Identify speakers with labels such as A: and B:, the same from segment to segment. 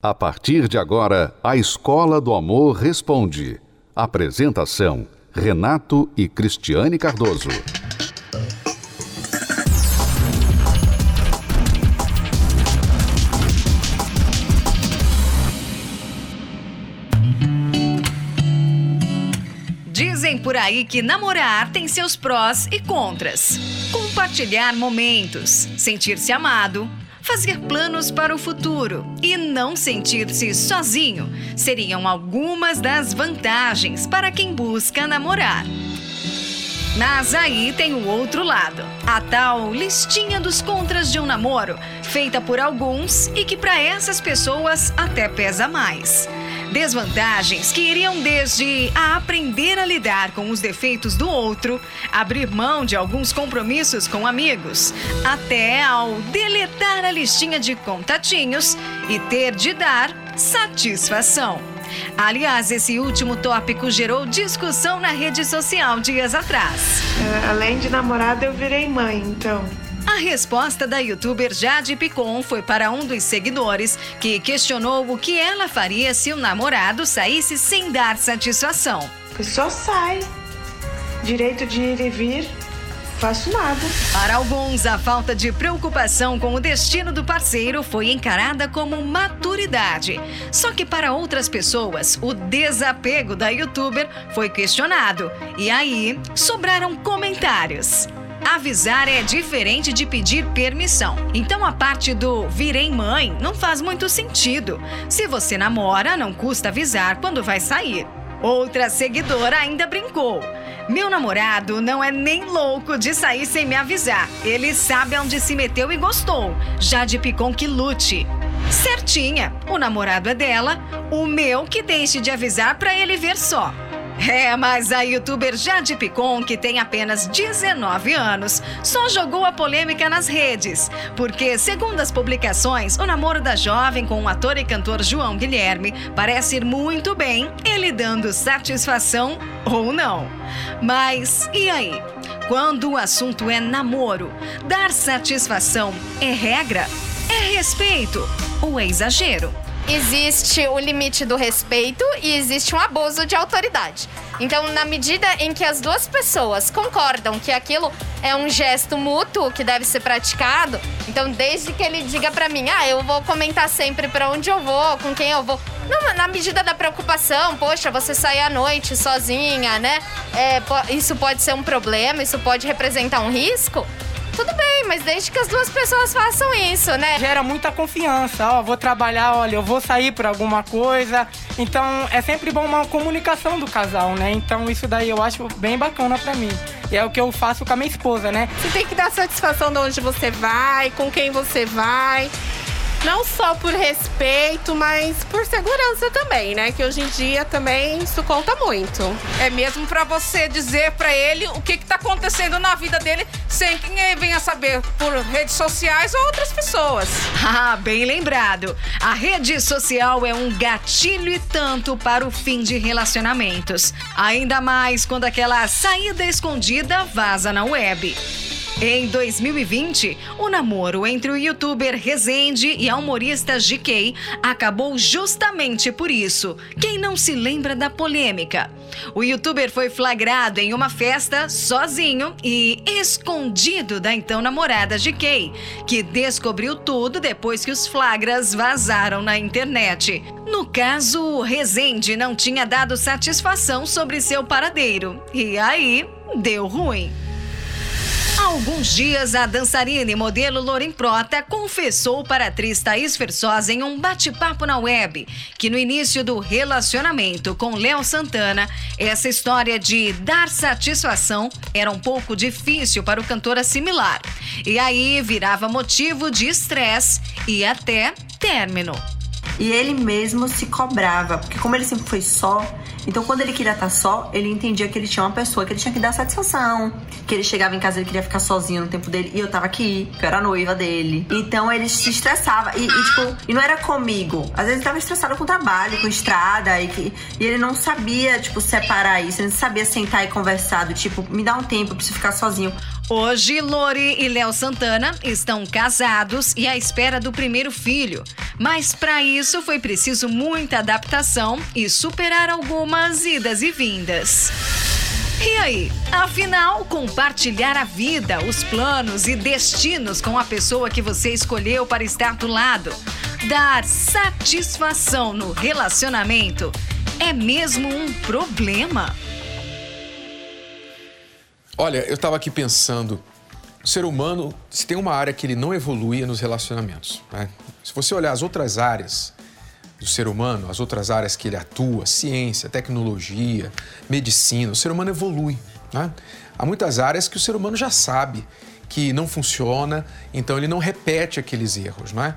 A: A partir de agora, a Escola do Amor Responde. Apresentação: Renato e Cristiane Cardoso.
B: Dizem por aí que namorar tem seus prós e contras. Compartilhar momentos, sentir-se amado fazer planos para o futuro e não sentir-se sozinho seriam algumas das vantagens para quem busca namorar. Mas aí tem o outro lado, a tal listinha dos contras de um namoro, feita por alguns e que para essas pessoas até pesa mais. Desvantagens que iriam desde a aprender a lidar com os defeitos do outro, abrir mão de alguns compromissos com amigos, até ao deletar a listinha de contatinhos e ter de dar satisfação. Aliás, esse último tópico gerou discussão na rede social dias atrás.
C: É, além de namorada, eu virei mãe, então.
B: A resposta da youtuber Jade Picon foi para um dos seguidores que questionou o que ela faria se o namorado saísse sem dar satisfação.
C: Pessoa sai. Direito de ir e vir, faço nada.
B: Para alguns, a falta de preocupação com o destino do parceiro foi encarada como maturidade. Só que para outras pessoas, o desapego da youtuber foi questionado. E aí, sobraram comentários. Avisar é diferente de pedir permissão. Então a parte do virei mãe não faz muito sentido. Se você namora, não custa avisar quando vai sair. Outra seguidora ainda brincou. Meu namorado não é nem louco de sair sem me avisar. Ele sabe onde se meteu e gostou. Já de Picon que lute. Certinha. O namorado é dela, o meu que deixe de avisar para ele ver só. É, mas a youtuber Jade Picon, que tem apenas 19 anos, só jogou a polêmica nas redes. Porque, segundo as publicações, o namoro da jovem com o ator e cantor João Guilherme parece ir muito bem, ele dando satisfação ou não. Mas e aí? Quando o assunto é namoro, dar satisfação é regra? É respeito ou é exagero?
D: Existe o limite do respeito e existe um abuso de autoridade. Então, na medida em que as duas pessoas concordam que aquilo é um gesto mútuo que deve ser praticado, então desde que ele diga para mim, ah, eu vou comentar sempre para onde eu vou, com quem eu vou, na medida da preocupação, poxa, você sair à noite sozinha, né? É, isso pode ser um problema, isso pode representar um risco tudo bem, mas desde que as duas pessoas façam isso, né?
E: Gera muita confiança. Ó, vou trabalhar, olha, eu vou sair para alguma coisa. Então é sempre bom uma comunicação do casal, né? Então isso daí eu acho bem bacana para mim. E é o que eu faço com a minha esposa, né?
F: Você tem que dar satisfação de onde você vai, com quem você vai. Não só por respeito, mas por segurança também, né? Que hoje em dia também isso conta muito.
G: É mesmo para você dizer para ele o que, que tá acontecendo na vida dele sem que ele venha saber por redes sociais ou outras pessoas.
B: Ah, bem lembrado. A rede social é um gatilho e tanto para o fim de relacionamentos. Ainda mais quando aquela saída escondida vaza na web. Em 2020, o namoro entre o youtuber Rezende e a humorista GK acabou justamente por isso. Quem não se lembra da polêmica? O youtuber foi flagrado em uma festa sozinho e escondido da então namorada GK, que descobriu tudo depois que os flagras vazaram na internet. No caso, o Rezende não tinha dado satisfação sobre seu paradeiro. E aí, deu ruim. Há alguns dias, a dançarina e modelo Loren Prota confessou para a atriz Thaís Versosa em um bate-papo na web que no início do relacionamento com Léo Santana, essa história de dar satisfação era um pouco difícil para o cantor assimilar. E aí virava motivo de estresse e até término.
H: E ele mesmo se cobrava, porque como ele sempre foi só, então quando ele queria estar só, ele entendia que ele tinha uma pessoa que ele tinha que dar satisfação, que ele chegava em casa ele queria ficar sozinho no tempo dele e eu tava aqui, que eu era noiva dele. Então ele se estressava e, e tipo, e não era comigo. Às vezes ele tava estressado com o trabalho, com estrada e, que, e ele não sabia, tipo, separar isso, ele não sabia sentar e conversar, do tipo, me dá um tempo, eu preciso ficar sozinho.
B: Hoje, Lori e Léo Santana estão casados e à espera do primeiro filho. Mas para isso foi preciso muita adaptação e superar algumas idas e vindas. E aí? Afinal, compartilhar a vida, os planos e destinos com a pessoa que você escolheu para estar do lado, dar satisfação no relacionamento, é mesmo um problema?
I: Olha, eu estava aqui pensando, o ser humano, se tem uma área que ele não evolui é nos relacionamentos. Né? Se você olhar as outras áreas do ser humano, as outras áreas que ele atua, ciência, tecnologia, medicina, o ser humano evolui. Né? Há muitas áreas que o ser humano já sabe que não funciona, então ele não repete aqueles erros, não é?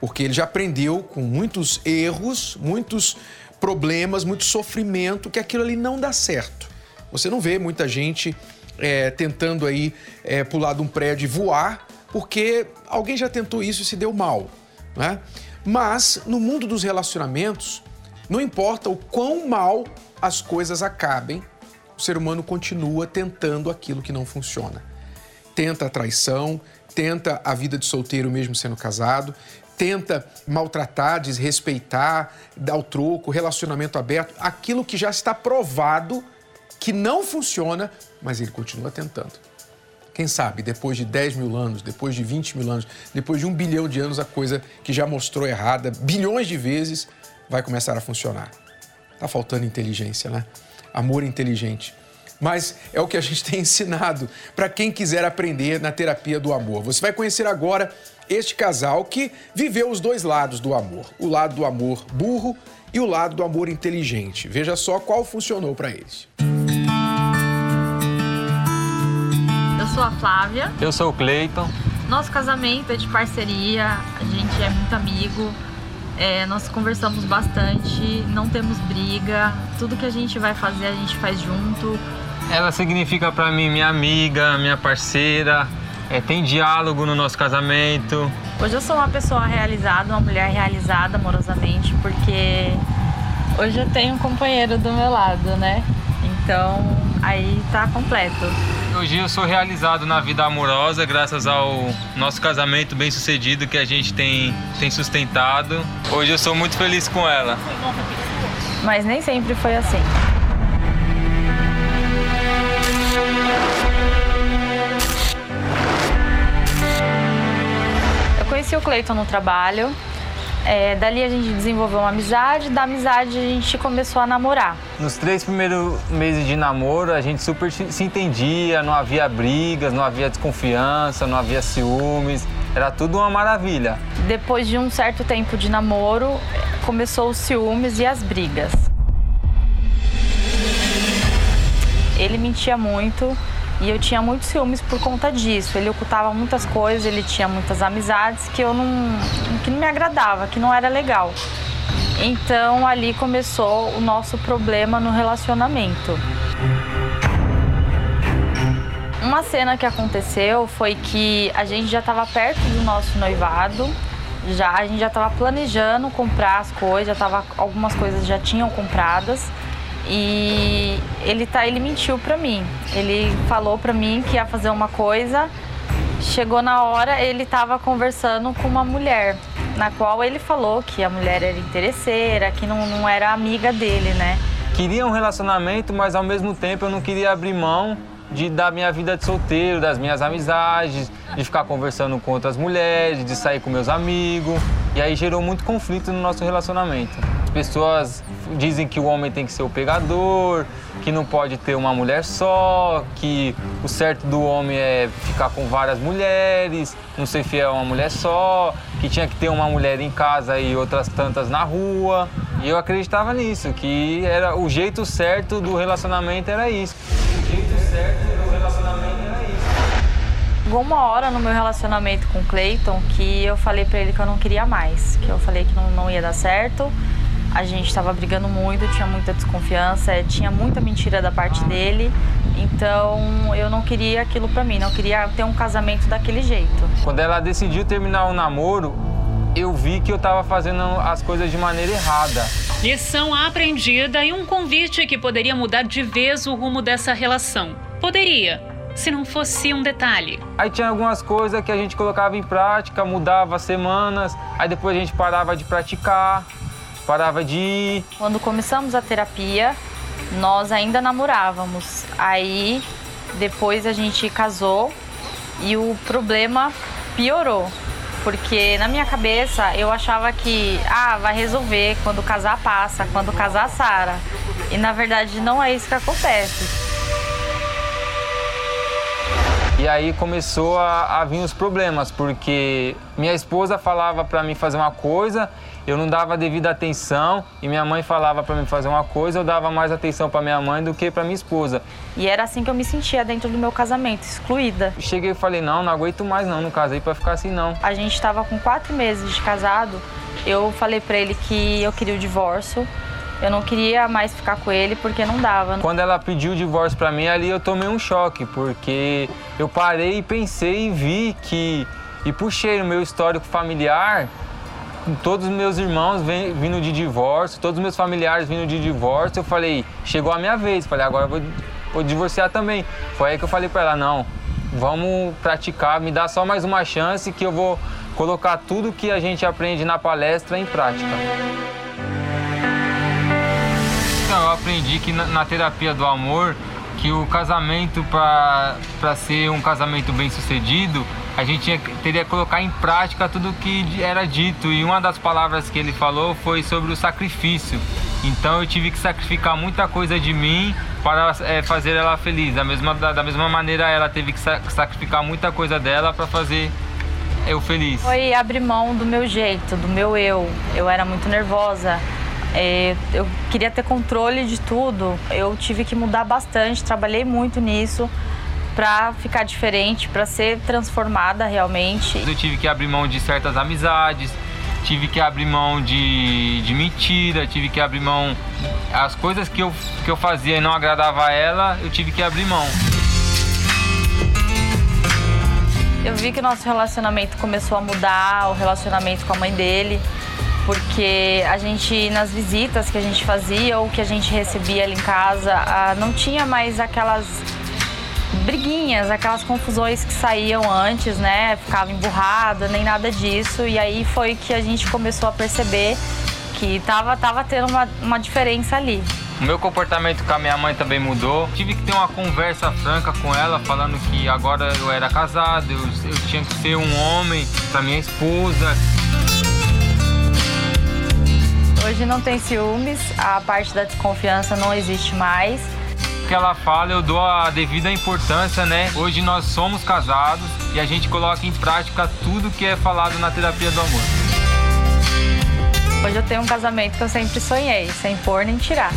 I: Porque ele já aprendeu com muitos erros, muitos problemas, muito sofrimento, que aquilo ali não dá certo. Você não vê muita gente é, tentando aí é, pular de um prédio e voar, porque alguém já tentou isso e se deu mal, não é? Mas no mundo dos relacionamentos, não importa o quão mal as coisas acabem, o ser humano continua tentando aquilo que não funciona. Tenta a traição, tenta a vida de solteiro mesmo sendo casado, tenta maltratar, desrespeitar, dar o troco, relacionamento aberto, aquilo que já está provado que não funciona, mas ele continua tentando. Quem sabe, depois de 10 mil anos, depois de 20 mil anos, depois de um bilhão de anos, a coisa que já mostrou errada bilhões de vezes vai começar a funcionar. Tá faltando inteligência, né? Amor inteligente. Mas é o que a gente tem ensinado para quem quiser aprender na terapia do amor. Você vai conhecer agora este casal que viveu os dois lados do amor: o lado do amor burro e o lado do amor inteligente. Veja só qual funcionou para eles.
J: Sou a Flávia.
K: Eu sou o Cleiton.
J: Nosso casamento é de parceria, a gente é muito amigo, é, nós conversamos bastante, não temos briga, tudo que a gente vai fazer a gente faz junto.
K: Ela significa para mim minha amiga, minha parceira, é, tem diálogo no nosso casamento.
J: Hoje eu sou uma pessoa realizada, uma mulher realizada amorosamente, porque hoje eu tenho um companheiro do meu lado, né? Então aí tá completo.
K: Hoje eu sou realizado na vida amorosa graças ao nosso casamento bem sucedido que a gente tem, tem sustentado. Hoje eu sou muito feliz com ela.
J: Mas nem sempre foi assim. Eu conheci o Cleiton no trabalho é, dali a gente desenvolveu uma amizade, da amizade a gente começou a namorar.
K: Nos três primeiros meses de namoro, a gente super se entendia, não havia brigas, não havia desconfiança, não havia ciúmes, era tudo uma maravilha.
J: Depois de um certo tempo de namoro, começou os ciúmes e as brigas. Ele mentia muito, e eu tinha muitos ciúmes por conta disso. Ele ocultava muitas coisas, ele tinha muitas amizades que eu não que não me agradava, que não era legal. Então ali começou o nosso problema no relacionamento. Uma cena que aconteceu foi que a gente já estava perto do nosso noivado, já a gente já estava planejando comprar as coisas, já tava, algumas coisas já tinham compradas. E ele tá, ele mentiu para mim. Ele falou para mim que ia fazer uma coisa. Chegou na hora, ele estava conversando com uma mulher, na qual ele falou que a mulher era interesseira, que não, não era amiga dele, né?
K: Queria um relacionamento, mas ao mesmo tempo eu não queria abrir mão de da minha vida de solteiro, das minhas amizades, de ficar conversando com outras mulheres, de sair com meus amigos. E aí gerou muito conflito no nosso relacionamento. Pessoas dizem que o homem tem que ser o pegador, que não pode ter uma mulher só, que o certo do homem é ficar com várias mulheres, não ser fiel a uma mulher só, que tinha que ter uma mulher em casa e outras tantas na rua. E eu acreditava nisso, que era o jeito certo do relacionamento era isso. Certo do relacionamento era isso.
J: Chegou uma hora no meu relacionamento com o Clayton que eu falei para ele que eu não queria mais, que eu falei que não, não ia dar certo a gente estava brigando muito, tinha muita desconfiança, tinha muita mentira da parte dele. Então eu não queria aquilo para mim, não queria ter um casamento daquele jeito.
K: Quando ela decidiu terminar o namoro, eu vi que eu estava fazendo as coisas de maneira errada.
L: Lição aprendida e um convite que poderia mudar de vez o rumo dessa relação. Poderia, se não fosse um detalhe.
K: Aí tinha algumas coisas que a gente colocava em prática, mudava semanas, aí depois a gente parava de praticar, parava de ir.
J: Quando começamos a terapia, nós ainda namorávamos. Aí depois a gente casou e o problema piorou. Porque na minha cabeça eu achava que, ah, vai resolver, quando casar passa, quando casar Sara. E na verdade não é isso que acontece.
K: E aí começou a, a vir os problemas, porque minha esposa falava para mim fazer uma coisa, eu não dava devida atenção, e minha mãe falava para mim fazer uma coisa, eu dava mais atenção para minha mãe do que para minha esposa.
J: E era assim que eu me sentia dentro do meu casamento, excluída.
K: Cheguei e falei, não, não aguento mais não, não casei para ficar assim não.
J: A gente estava com quatro meses de casado, eu falei para ele que eu queria o divórcio, eu não queria mais ficar com ele porque não dava.
K: Quando ela pediu o divórcio para mim, ali eu tomei um choque, porque eu parei e pensei e vi que e puxei o meu histórico familiar, todos os meus irmãos vindo de divórcio, todos os meus familiares vindo de divórcio, eu falei, chegou a minha vez, falei, agora eu vou, vou divorciar também. Foi aí que eu falei para ela, não, vamos praticar, me dá só mais uma chance que eu vou colocar tudo que a gente aprende na palestra em prática. Então, eu aprendi que na, na terapia do amor, que o casamento, para ser um casamento bem sucedido, a gente tinha, teria que colocar em prática tudo que era dito. E uma das palavras que ele falou foi sobre o sacrifício. Então eu tive que sacrificar muita coisa de mim para é, fazer ela feliz. Da mesma, da, da, mesma maneira, ela teve que sacrificar muita coisa dela para fazer eu feliz.
J: Foi abrir mão do meu jeito, do meu eu. Eu era muito nervosa é, eu queria ter controle de tudo. Eu tive que mudar bastante, trabalhei muito nisso para ficar diferente, para ser transformada realmente.
K: Eu tive que abrir mão de certas amizades, tive que abrir mão de, de mentira, tive que abrir mão. As coisas que eu, que eu fazia e não agradava a ela, eu tive que abrir mão.
J: Eu vi que nosso relacionamento começou a mudar, o relacionamento com a mãe dele porque a gente, nas visitas que a gente fazia ou que a gente recebia ali em casa, ah, não tinha mais aquelas briguinhas, aquelas confusões que saíam antes, né? Ficava emburrado, nem nada disso. E aí foi que a gente começou a perceber que tava, tava tendo uma, uma diferença ali.
K: O meu comportamento com a minha mãe também mudou. Tive que ter uma conversa franca com ela, falando que agora eu era casado, eu, eu tinha que ser um homem para minha esposa.
J: Hoje não tem ciúmes, a parte da desconfiança não existe mais.
K: O que ela fala, eu dou a devida importância, né? Hoje nós somos casados e a gente coloca em prática tudo que é falado na terapia do amor.
J: Hoje eu tenho um casamento que eu sempre sonhei, sem pôr nem tirar.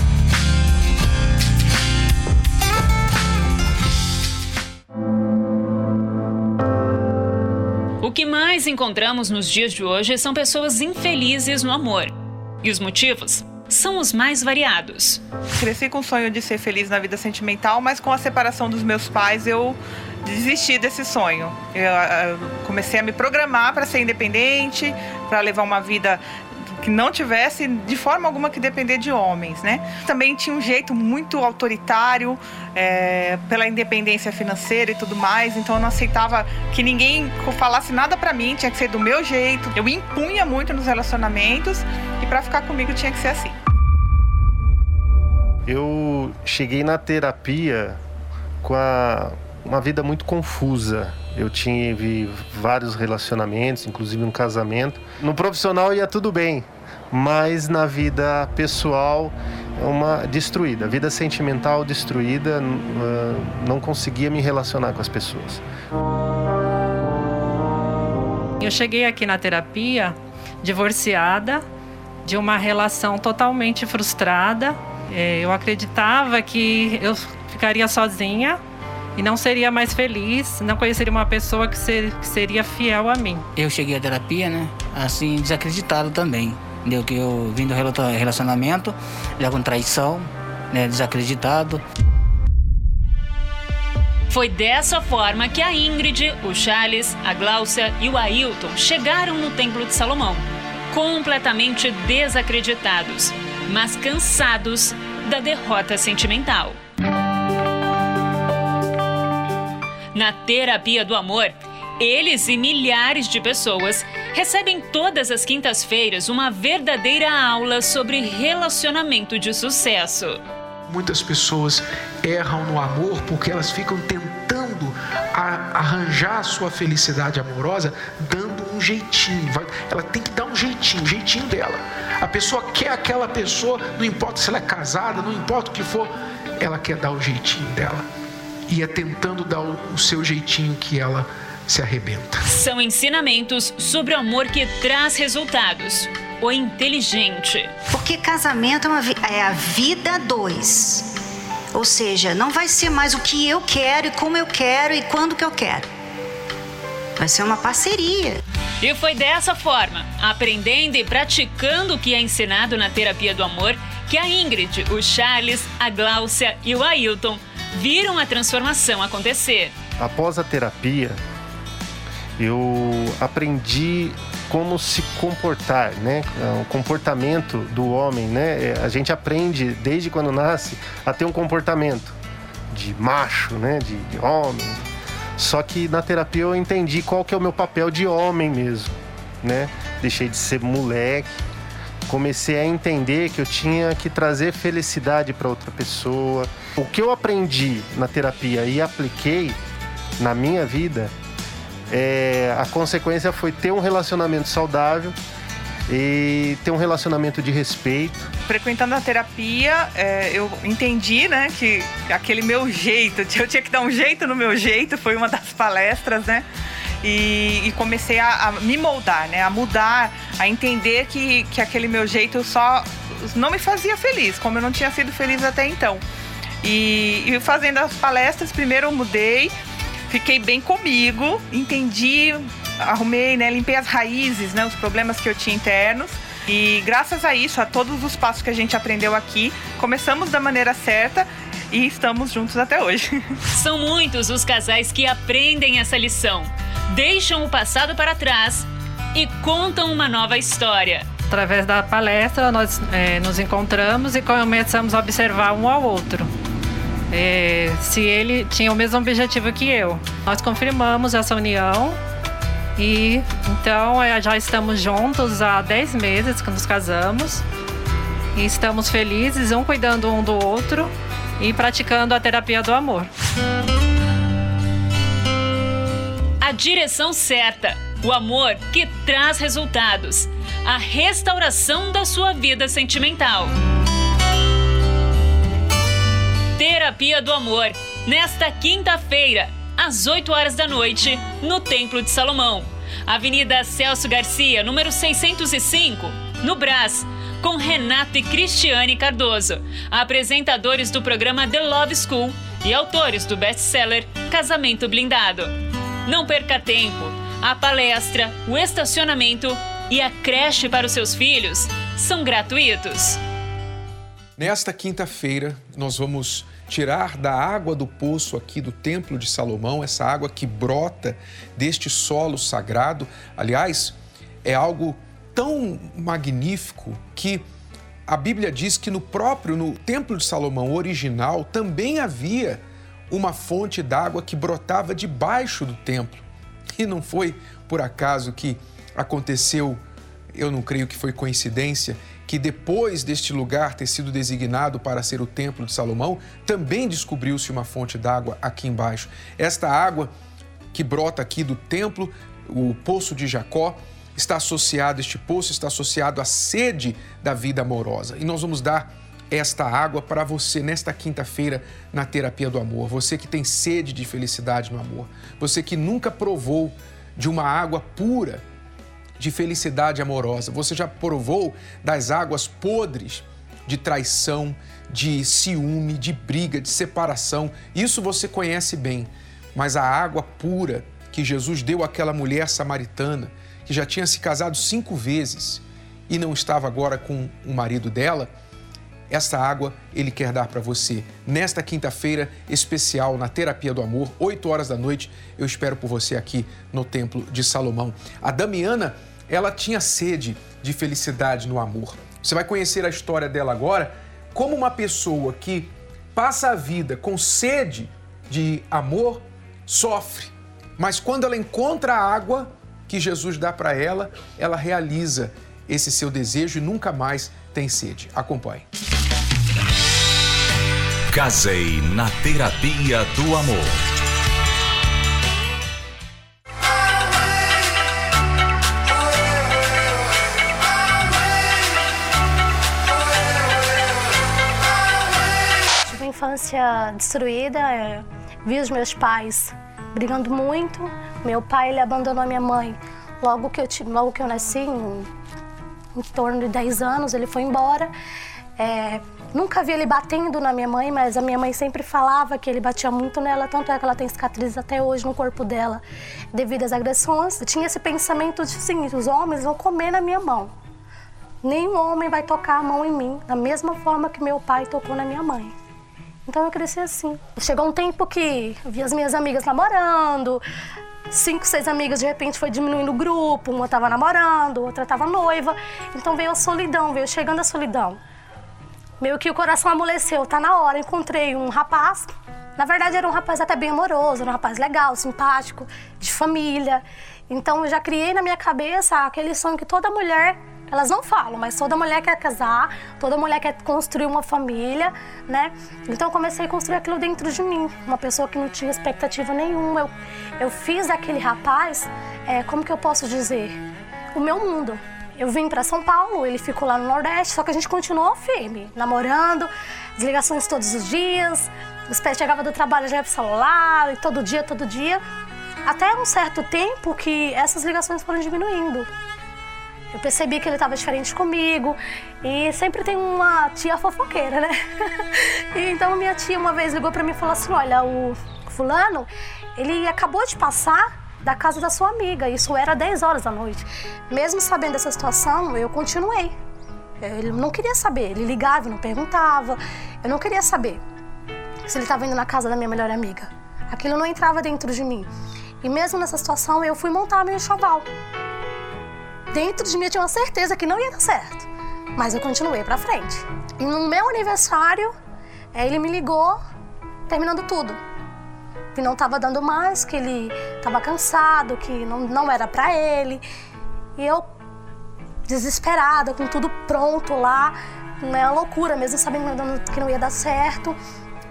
L: O que mais encontramos nos dias de hoje são pessoas infelizes no amor. E os motivos são os mais variados.
C: Cresci com o sonho de ser feliz na vida sentimental, mas com a separação dos meus pais eu desisti desse sonho. Eu, eu comecei a me programar para ser independente, para levar uma vida que não tivesse de forma alguma que depender de homens, né? Também tinha um jeito muito autoritário é, pela independência financeira e tudo mais, então eu não aceitava que ninguém falasse nada para mim, tinha que ser do meu jeito. Eu impunha muito nos relacionamentos e para ficar comigo tinha que ser assim.
M: Eu cheguei na terapia com a, uma vida muito confusa. Eu tive vários relacionamentos, inclusive um casamento. No profissional ia tudo bem, mas na vida pessoal uma destruída, vida sentimental destruída, não conseguia me relacionar com as pessoas.
N: Eu cheguei aqui na terapia divorciada de uma relação totalmente frustrada. É, eu acreditava que eu ficaria sozinha e não seria mais feliz, não conheceria uma pessoa que, ser, que seria fiel a mim.
O: Eu cheguei à terapia, né? Assim, desacreditado também. Deu que eu vim do relacionamento, já com traição, né? Desacreditado.
L: Foi dessa forma que a Ingrid, o Charles, a Gláucia e o Ailton chegaram no Templo de Salomão, completamente desacreditados, mas cansados da derrota sentimental. Na terapia do amor, eles e milhares de pessoas recebem todas as quintas-feiras uma verdadeira aula sobre relacionamento de sucesso.
P: Muitas pessoas erram no amor porque elas ficam tentando arranjar a sua felicidade amorosa dando um jeitinho. Ela tem que dar um jeitinho, um jeitinho dela. A pessoa quer aquela pessoa, não importa se ela é casada, não importa o que for, ela quer dar o jeitinho dela. E é tentando dar o seu jeitinho que ela se arrebenta.
L: São ensinamentos sobre o amor que traz resultados. O inteligente.
Q: Porque casamento é, uma, é a vida dois. Ou seja, não vai ser mais o que eu quero e como eu quero e quando que eu quero. Vai ser uma parceria.
L: E foi dessa forma, aprendendo e praticando o que é ensinado na terapia do amor, que a Ingrid, o Charles, a Gláucia e o Ailton viram a transformação acontecer.
M: Após a terapia, eu aprendi como se comportar, né? O comportamento do homem, né? A gente aprende desde quando nasce a ter um comportamento de macho, né? De, de homem. Só que na terapia eu entendi qual que é o meu papel de homem mesmo, né? Deixei de ser moleque, comecei a entender que eu tinha que trazer felicidade para outra pessoa. O que eu aprendi na terapia e apliquei na minha vida é, a consequência foi ter um relacionamento saudável e ter um relacionamento de respeito.
C: Frequentando a terapia, é, eu entendi, né, que aquele meu jeito, eu tinha que dar um jeito no meu jeito, foi uma das palestras, né? E, e comecei a, a, me moldar, né? A mudar, a entender que, que aquele meu jeito só não me fazia feliz, como eu não tinha sido feliz até então. E, e fazendo as palestras, primeiro eu mudei, fiquei bem comigo, entendi, arrumei, né, limpei as raízes, né, os problemas que eu tinha internos. E graças a isso, a todos os passos que a gente aprendeu aqui, começamos da maneira certa e estamos juntos até hoje.
L: São muitos os casais que aprendem essa lição, deixam o passado para trás e contam uma nova história.
N: Através da palestra, nós é, nos encontramos e começamos a observar um ao outro é, se ele tinha o mesmo objetivo que eu. Nós confirmamos essa união e então é, já estamos juntos há 10 meses que nos casamos e estamos felizes, um cuidando um do outro e praticando a terapia do amor.
L: A direção certa, o amor que traz resultados, a restauração da sua vida sentimental. Terapia do Amor, nesta quinta-feira, às 8 horas da noite, no Templo de Salomão. Avenida Celso Garcia, número 605, no Brás, com Renato e Cristiane Cardoso, apresentadores do programa The Love School e autores do best-seller Casamento Blindado. Não perca tempo. A palestra, o estacionamento e a creche para os seus filhos são gratuitos.
I: Nesta quinta-feira, nós vamos tirar da água do poço aqui do Templo de Salomão, essa água que brota deste solo sagrado. Aliás, é algo tão magnífico que a Bíblia diz que no próprio no Templo de Salomão original também havia uma fonte d'água que brotava debaixo do templo. E não foi por acaso que aconteceu, eu não creio que foi coincidência, que depois deste lugar ter sido designado para ser o Templo de Salomão, também descobriu-se uma fonte d'água aqui embaixo. Esta água que brota aqui do templo, o poço de Jacó, está associado, este poço está associado à sede da vida amorosa. E nós vamos dar esta água para você nesta quinta-feira na terapia do amor. Você que tem sede de felicidade no amor, você que nunca provou de uma água pura, de felicidade amorosa. Você já provou das águas podres de traição, de ciúme, de briga, de separação. Isso você conhece bem. Mas a água pura que Jesus deu àquela mulher samaritana, que já tinha se casado cinco vezes e não estava agora com o marido dela, essa água ele quer dar para você. Nesta quinta-feira especial na Terapia do Amor, 8 horas da noite, eu espero por você aqui no Templo de Salomão. A Damiana ela tinha sede de felicidade no amor. Você vai conhecer a história dela agora como uma pessoa que passa a vida com sede de amor, sofre. Mas quando ela encontra a água que Jesus dá para ela, ela realiza esse seu desejo e nunca mais tem sede. Acompanhe.
R: Casei na terapia do amor.
S: Tive uma infância destruída, é, vi os meus pais brigando muito. Meu pai ele abandonou a minha mãe logo que eu, logo que eu nasci, em, em torno de 10 anos, ele foi embora. É, nunca vi ele batendo na minha mãe, mas a minha mãe sempre falava que ele batia muito nela, tanto é que ela tem cicatrizes até hoje no corpo dela devido às agressões. Eu tinha esse pensamento de seguinte, os homens vão comer na minha mão. Nenhum homem vai tocar a mão em mim, da mesma forma que meu pai tocou na minha mãe. Então eu cresci assim. Chegou um tempo que eu vi as minhas amigas namorando, cinco, seis amigas de repente foi diminuindo o grupo, uma tava namorando, outra tava noiva. Então veio a solidão, veio chegando a solidão. Meio que o coração amoleceu, tá na hora. Encontrei um rapaz, na verdade era um rapaz até bem amoroso, era um rapaz legal, simpático, de família. Então eu já criei na minha cabeça aquele sonho que toda mulher elas não falam, mas toda mulher quer casar, toda mulher quer construir uma família, né? Então eu comecei a construir aquilo dentro de mim. Uma pessoa que não tinha expectativa nenhuma. Eu, eu fiz daquele rapaz, é, como que eu posso dizer? O meu mundo. Eu vim para São Paulo, ele ficou lá no Nordeste, só que a gente continuou firme, namorando, as ligações todos os dias. Os pés chegavam do trabalho já ia pro celular, e todo dia, todo dia. Até um certo tempo que essas ligações foram diminuindo. Eu percebi que ele estava diferente comigo e sempre tem uma tia fofoqueira, né? E então minha tia uma vez ligou para mim e falou assim: "Olha, o fulano, ele acabou de passar da casa da sua amiga. Isso era 10 horas da noite. Mesmo sabendo dessa situação, eu continuei. Ele não queria saber, ele ligava, não perguntava. Eu não queria saber se ele estava indo na casa da minha melhor amiga. Aquilo não entrava dentro de mim. E mesmo nessa situação, eu fui montar meu enxoval dentro de mim eu tinha uma certeza que não ia dar certo. Mas eu continuei pra frente. E no meu aniversário, ele me ligou, terminando tudo. Que não tava dando mais, que ele tava cansado, que não, não era pra ele. E eu, desesperada, com tudo pronto lá, né, uma loucura mesmo, sabendo que não ia dar certo.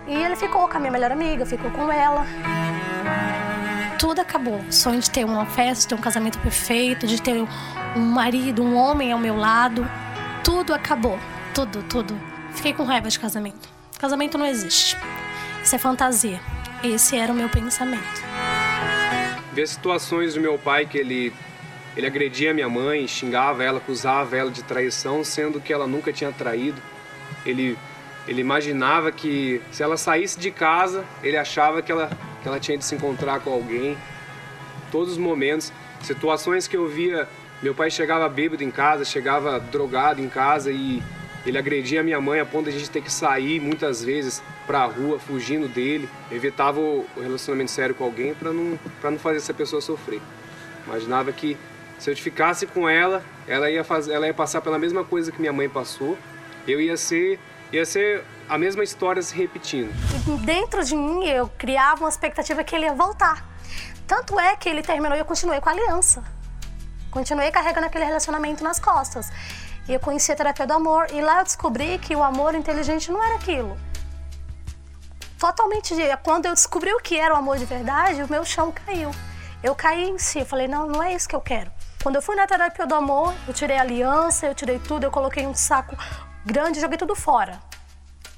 S: E ele ficou com a minha melhor amiga, ficou com ela tudo acabou. O sonho de ter uma festa, de ter um casamento perfeito, de ter um marido, um homem ao meu lado, tudo acabou. Tudo, tudo. Fiquei com raiva de casamento. Casamento não existe. Isso é fantasia. Esse era o meu pensamento.
T: ver situações do meu pai que ele ele agredia minha mãe, xingava ela, acusava ela de traição, sendo que ela nunca tinha traído. Ele ele imaginava que se ela saísse de casa, ele achava que ela que ela tinha de se encontrar com alguém. Todos os momentos, situações que eu via, meu pai chegava bêbado em casa, chegava drogado em casa e ele agredia a minha mãe a ponto de a gente ter que sair muitas vezes pra rua fugindo dele. Evitava o o relacionamento sério com alguém para não para não fazer essa pessoa sofrer. Imaginava que se eu ficasse com ela, ela ia fazer, ela ia passar pela mesma coisa que minha mãe passou. Eu ia ser ia ser a mesma história se repetindo.
S: Dentro de mim eu criava uma expectativa que ele ia voltar. Tanto é que ele terminou e eu continuei com a aliança. Continuei carregando aquele relacionamento nas costas. E eu conheci a terapia do amor e lá eu descobri que o amor inteligente não era aquilo. Totalmente. Quando eu descobri o que era o amor de verdade, o meu chão caiu. Eu caí em si, eu falei, não, não é isso que eu quero. Quando eu fui na terapia do amor, eu tirei a aliança, eu tirei tudo, eu coloquei um saco grande, joguei tudo fora.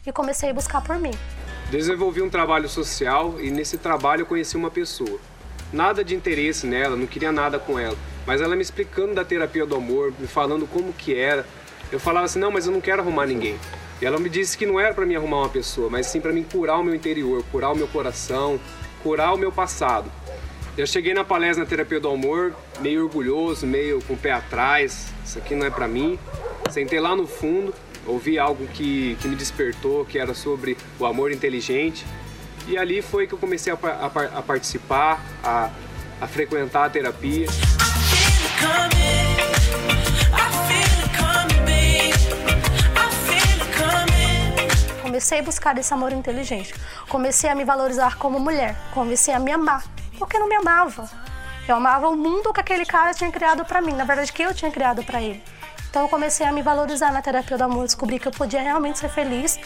S: E comecei a buscar por mim.
T: Desenvolvi um trabalho social e nesse trabalho conheci uma pessoa. Nada de interesse nela, não queria nada com ela, mas ela me explicando da terapia do amor, me falando como que era. Eu falava assim: "Não, mas eu não quero arrumar ninguém". E ela me disse que não era para mim arrumar uma pessoa, mas sim para mim curar o meu interior, curar o meu coração, curar o meu passado. Eu cheguei na palestra na terapia do amor, meio orgulhoso, meio com o pé atrás, isso aqui não é para mim. Sentei lá no fundo, ouvi algo que, que me despertou, que era sobre o amor inteligente. E ali foi que eu comecei a, a a participar, a, a frequentar a terapia.
S: Comecei a buscar esse amor inteligente. Comecei a me valorizar como mulher. Comecei a me amar. porque não me amava. Eu amava o mundo que aquele cara tinha criado para mim, na verdade que eu tinha criado para ele. Então eu comecei a me valorizar na terapia do amor, descobri que eu podia realmente ser feliz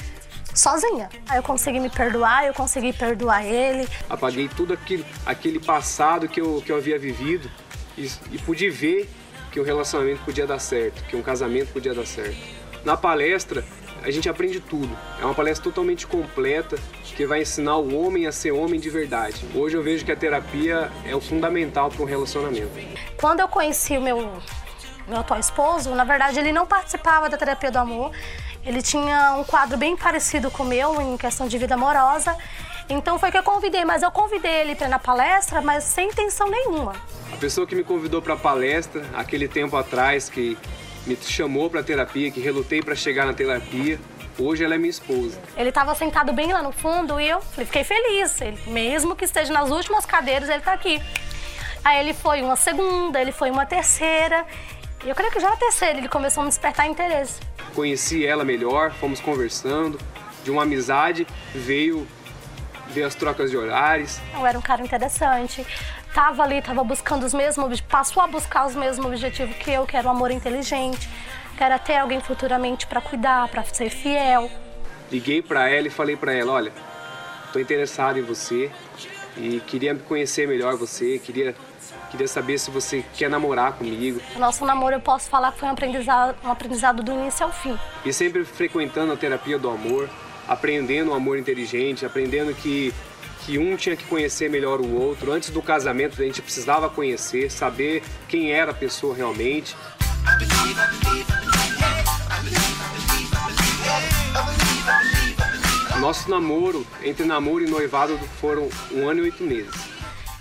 S: sozinha. Aí eu consegui me perdoar, eu consegui perdoar ele.
T: Apaguei tudo aquele, aquele passado que eu, que eu havia vivido e, e pude ver que o relacionamento podia dar certo, que um casamento podia dar certo. Na palestra, a gente aprende tudo. É uma palestra totalmente completa que vai ensinar o homem a ser homem de verdade. Hoje eu vejo que a terapia é o fundamental para um relacionamento.
S: Quando eu conheci o meu, meu atual esposo, na verdade ele não participava da terapia do amor. Ele tinha um quadro bem parecido com o meu em questão de vida amorosa. Então foi que eu convidei, mas eu convidei ele para ir na palestra, mas sem intenção nenhuma.
T: A pessoa que me convidou para a palestra, aquele tempo atrás, que me chamou para terapia, que relutei para chegar na terapia, hoje ela é minha esposa.
S: Ele estava sentado bem lá no fundo e eu fiquei feliz. Ele, mesmo que esteja nas últimas cadeiras, ele está aqui. Aí ele foi uma segunda, ele foi uma terceira. E eu creio que já na terceira ele começou a me despertar interesse.
T: Conheci ela melhor, fomos conversando. De uma amizade veio ver as trocas de olhares.
S: Eu era um cara interessante. Tava ali, tava buscando os mesmos, passou a buscar os mesmos objetivos que eu, que era o um amor inteligente. Quero ter alguém futuramente para cuidar, para ser fiel.
T: Liguei para ela e falei para ela, olha, tô interessado em você e queria conhecer melhor você, queria Queria saber se você quer namorar comigo.
S: O nosso namoro eu posso falar que foi um aprendizado, um aprendizado do início ao fim.
T: E sempre frequentando a terapia do amor, aprendendo o amor inteligente, aprendendo que, que um tinha que conhecer melhor o outro. Antes do casamento a gente precisava conhecer, saber quem era a pessoa realmente. Nosso namoro, entre namoro e noivado, foram um ano e oito meses.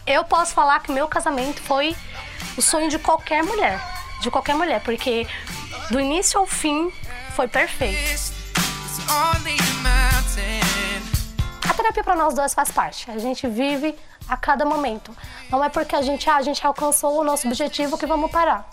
S: Eu posso falar que meu casamento foi o sonho de qualquer mulher. De qualquer mulher, porque do início ao fim foi perfeito. A terapia para nós dois faz parte. A gente vive a cada momento. Não é porque a gente, ah, a gente alcançou o nosso objetivo que vamos parar.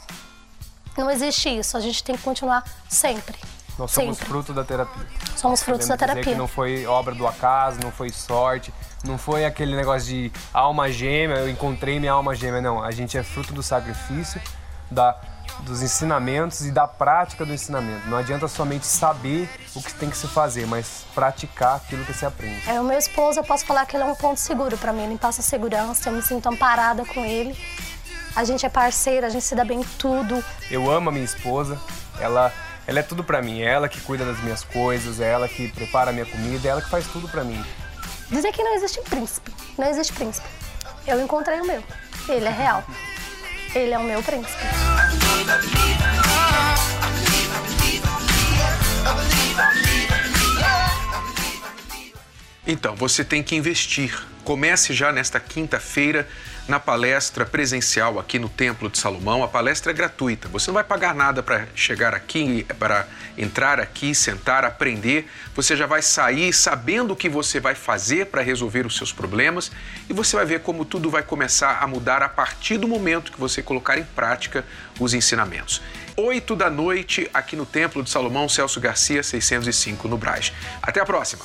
S: Não existe isso. A gente tem que continuar sempre.
T: Nós somos fruto da terapia.
S: Somos frutos da terapia.
T: não foi obra do acaso, não foi sorte, não foi aquele negócio de alma gêmea, eu encontrei minha alma gêmea. Não, a gente é fruto do sacrifício, da, dos ensinamentos e da prática do ensinamento. Não adianta somente saber o que tem que se fazer, mas praticar aquilo que se aprende.
S: É, o meu esposo, eu posso falar que ele é um ponto seguro para mim. Ele me passa segurança, eu me sinto amparada com ele. A gente é parceira, a gente se dá bem em tudo.
T: Eu amo a minha esposa, ela ela é tudo para mim, é ela que cuida das minhas coisas, é ela que prepara a minha comida, é ela que faz tudo para mim.
S: Dizer que não existe príncipe, não existe príncipe. Eu encontrei o meu, ele é real. Ele é o meu príncipe.
I: Então, você tem que investir. Comece já nesta quinta-feira na palestra presencial aqui no Templo de Salomão. A palestra é gratuita. Você não vai pagar nada para chegar aqui, para entrar aqui, sentar, aprender. Você já vai sair sabendo o que você vai fazer para resolver os seus problemas e você vai ver como tudo vai começar a mudar a partir do momento que você colocar em prática os ensinamentos. 8 da noite aqui no Templo de Salomão, Celso Garcia, 605 no Braz. Até a próxima.